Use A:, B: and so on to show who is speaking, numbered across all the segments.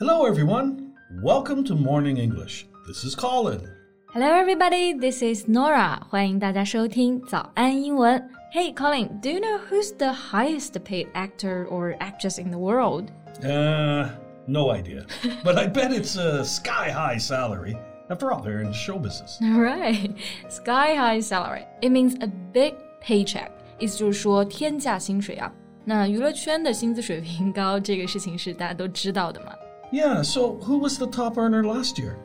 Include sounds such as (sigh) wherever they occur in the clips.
A: Hello, everyone. Welcome to Morning English. This is Colin.
B: Hello, everybody. This is Norah. 欢迎大家收听早安英文。Hey, Colin. Do you know who's the highest paid actor or actress in the world?
A: Uh, no idea. (laughs) but I bet it's a sky high salary. After all, they're in show business.
B: All right. (laughs) Sky high salary. It means a big paycheck. 意思就是说天价薪水啊。那娱乐圈的薪资水平高，这个事情是大家都知道的嘛。
A: Yeah, so who was the top earner last year?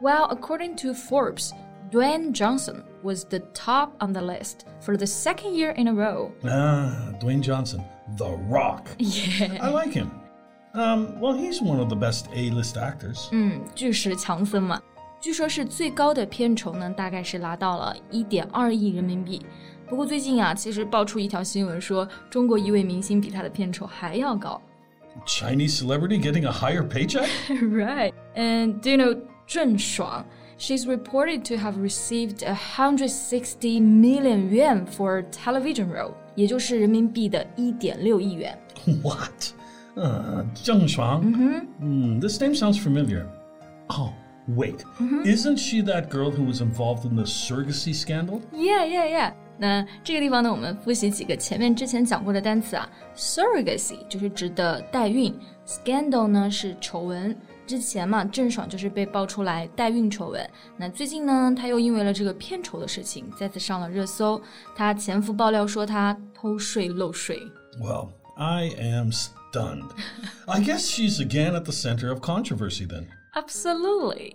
B: Well, according to Forbes, Dwayne Johnson was the top on the list for the second year in a row.
A: Ah, Dwayne Johnson, The Rock. (laughs)
B: Yeah.
A: I like him. Um, well, he's one of the best A-list actors.
B: 嗯，巨石强森嘛，据说是最高的片酬呢，大概是拿到了一点二亿人民币。 不过最近啊，其实爆出一条新闻说，中国一位明星比他的片酬还要高。
A: Chinese celebrity getting a higher paycheck? (laughs)
B: right. And do you know 郑爽? She's reported to have received 160 million yuan for a television role，也就是人民币的一点六亿元。
A: what? Uh, Zheng Shuang? Mm-hmm. this name sounds familiar. Oh, wait. Isn't she that girl who was involved in the surrogacy scandal?
B: Yeah, yeah, yeah. 那这个地方呢，我们复习几个前面之前讲过的单词啊。Surrogacy 就是指的代孕，scandal 呢是丑闻。之前嘛，郑爽就是被爆出来代孕丑闻。那最近呢，她又因为了这个片酬的事情，再次上了热搜。她前夫爆料说她偷税漏税。
A: Well, I am stunned. I guess she's again at the center of controversy then.
B: Absolutely。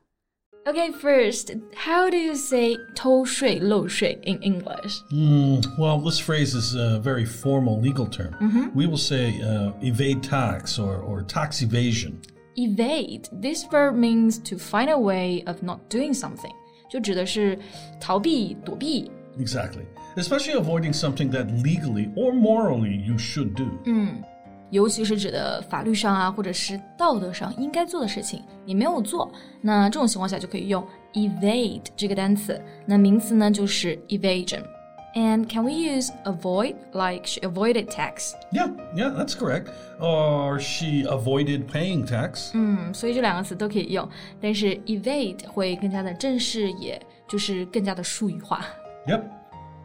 B: Okay, first, how do you say 偷税漏税 in English?
A: Hmm, well, this phrase is a very formal legal term. We will say uh, evade tax or, or tax evasion.
B: Evade. This verb means to find a way of not doing something. 就指的是逃避、躲避。
A: Exactly. Especially avoiding something that legally or morally you should do.
B: 尤其是指的法律上啊，或者是道德上应该做的事情，你没有做，那这种情况下就可以用 evade 这个单词。那名词呢就是 evasion。And can we use avoid like she avoided tax？
A: Yeah, yeah, that's correct. Or she avoided paying tax.
B: 嗯，所以这两个词都可以用，但是 evade 会更加的正式，也就是更加的术语化。
A: Yep.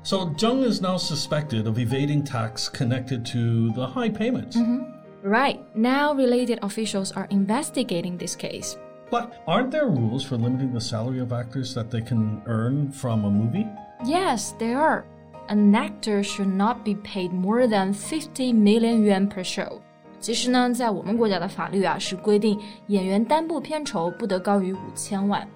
A: So Zheng is now suspected of evading tax connected to the high payments. Mm-hmm.
B: Right. Now, related officials are investigating this case.
A: But aren't there rules for limiting the salary of actors that they can earn from a movie?
B: Yes, there are. An actor should not be paid more than 50 million yuan per show. 其实呢，在我们国家的法律啊，是规定演员单部片酬不得高于五千万。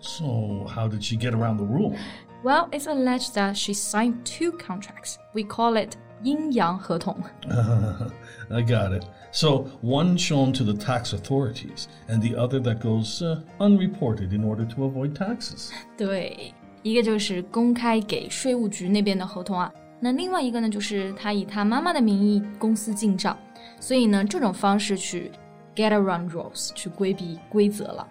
A: So how did she get around the rule?
B: Well, it's alleged that she signed two contracts. We call it 阴阳合(laughs) 同。
A: I got it. So one shown to the tax authorities, and the other that goes uh, unreported in order to avoid taxes. (laughs)
B: 对，一个就是公开给税务局那边的合同啊，那另外一个呢，就是他以他妈妈的名义公司进账，所以呢，这种方式去 get around rules，去规避规则了。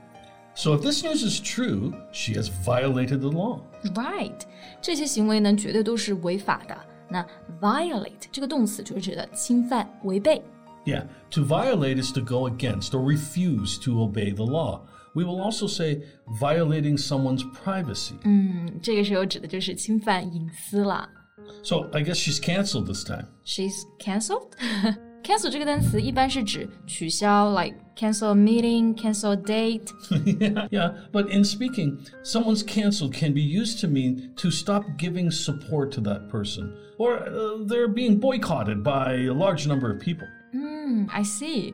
A: So if this news is true, she has violated the law.
B: Right，这些行为呢，绝对都是违法的。那 violate 这个动词就是指的侵犯、违背。
A: Yeah, to violate is to go against or refuse to obey the law. We will also say violating someone's privacy.
B: 嗯，这个时候指的就是侵犯隐私啦。
A: So I guess she's canceled this time.
B: She's cancelled. (laughs) cancel 这个单词一般是指取消，like cancel a meeting, cancel a date.
A: yeah, (laughs) yeah, but in speaking, someone's canceled can be used to mean to stop giving support to that person, or uh, they're being boycotted by a large number of people.
B: 嗯，I see.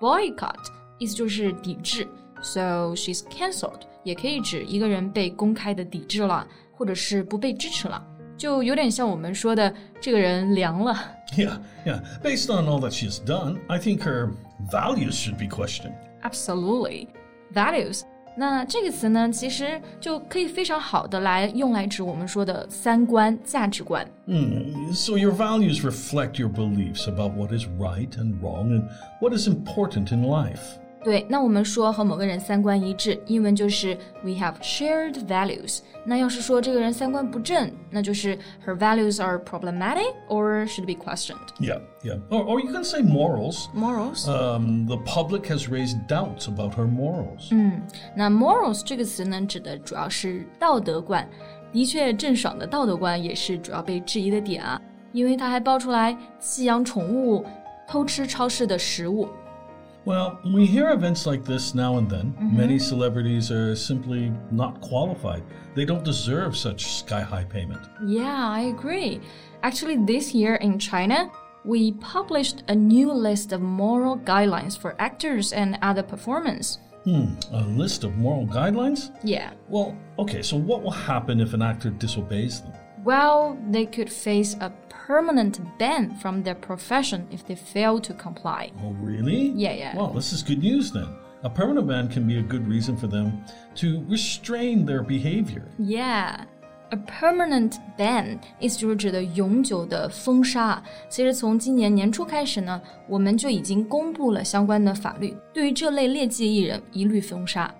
B: Boycott 意思就是抵制，so she's cancelled 也可以指一个人被公开的抵制了，或者是不被支持了，就有点像我们说的这个人凉了。
A: Yeah, yeah. Based on all that she has done, I think her values should be questioned.
B: Absolutely, values. 那这个词呢，其实就可以非常好的来用来指我们说的三观、价值观。
A: Mm, so your values reflect your beliefs about what is right and wrong and what is important in life.
B: 对，那我们说和某个人三观一致，英文就是 we have shared values。那要是说这个人三观不正，那就是 her values are problematic or should be
A: questioned。Yeah, yeah. Or, or you can say morals.
B: Morals.
A: Um, the public has raised doubts about her morals.
B: 嗯，那 morals 这个词呢，指的主要是道德观。的确，郑爽的道德观也是主要被质疑的点啊，因为她还爆出来弃养宠物、偷吃超市的食物。
A: Well, we hear events like this now and then. Many celebrities are simply not qualified. They don't deserve such sky high payment.
B: Yeah, I agree. Actually, this year in China, we published a new list of moral guidelines for actors and other performers.
A: Hmm, a list of moral guidelines?
B: Yeah.
A: Well, okay, so what will happen if an actor disobeys them?
B: Well, they could face a permanent ban from their profession if they fail to comply.
A: Oh, really?
B: Yeah, yeah.
A: Well, this is good news then. A permanent ban can be a good reason for them to restrain their behavior.
B: Yeah. A permanent ban 意思就是指的永久的封杀。其实从今年年初开始呢，我们就已经公布了相关的法律，对于这类劣迹艺人一律封杀。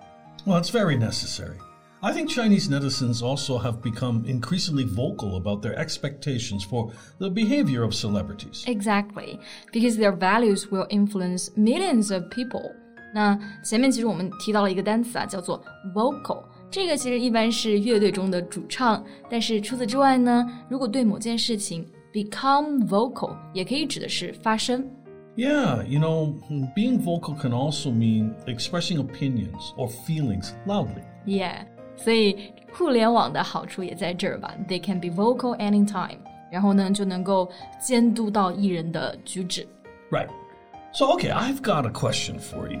A: Well, it's very necessary. I think Chinese netizens also have become increasingly vocal about their expectations for the behavior of celebrities.
B: Exactly, because their values will influence millions of people. 那前面其实我们提到了一个单词啊，叫做 vocal。这个其实一般是乐队中的主唱，但是除此之外呢，如果对某件事情 become vocal，也可以指的是发声。
A: Yeah, you know, being vocal can also mean expressing opinions or feelings loudly.
B: Yeah， 所以互联网的好处也在这儿吧，they can be vocal anytime，然后呢就能够监督到艺人的举止。
A: Right. So, okay, I've got a question for you.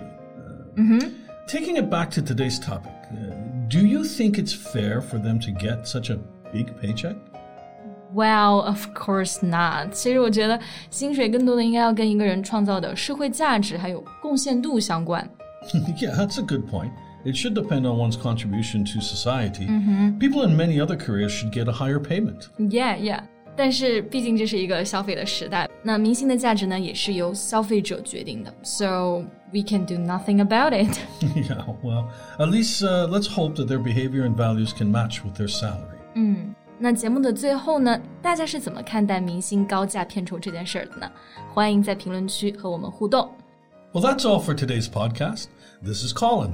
A: Uh, Taking it back to today's topic, uh, do you think it's fair for them to get such a big paycheck?
B: Well, of course not。其实我觉得薪水更多的应该要跟一个人创造的社会价值还有贡献度相关。
A: yeah, (laughs) that's a good point. It should depend on one's contribution to society. People in many other careers should get a higher payment.
B: Yeah, yeah。但是毕竟这是一个消费的时代，那明星的价值呢也是由消费者决定的。So we can do nothing about it. (laughs)
A: yeah, well, at least uh, let's hope that their behavior and values can match with their salary.
B: 那节目的最后呢，大家是怎么看待明星高价片酬这件事儿的呢？欢迎在评论区和我们互动。
A: Well, that's all for today's podcast. This is Colin.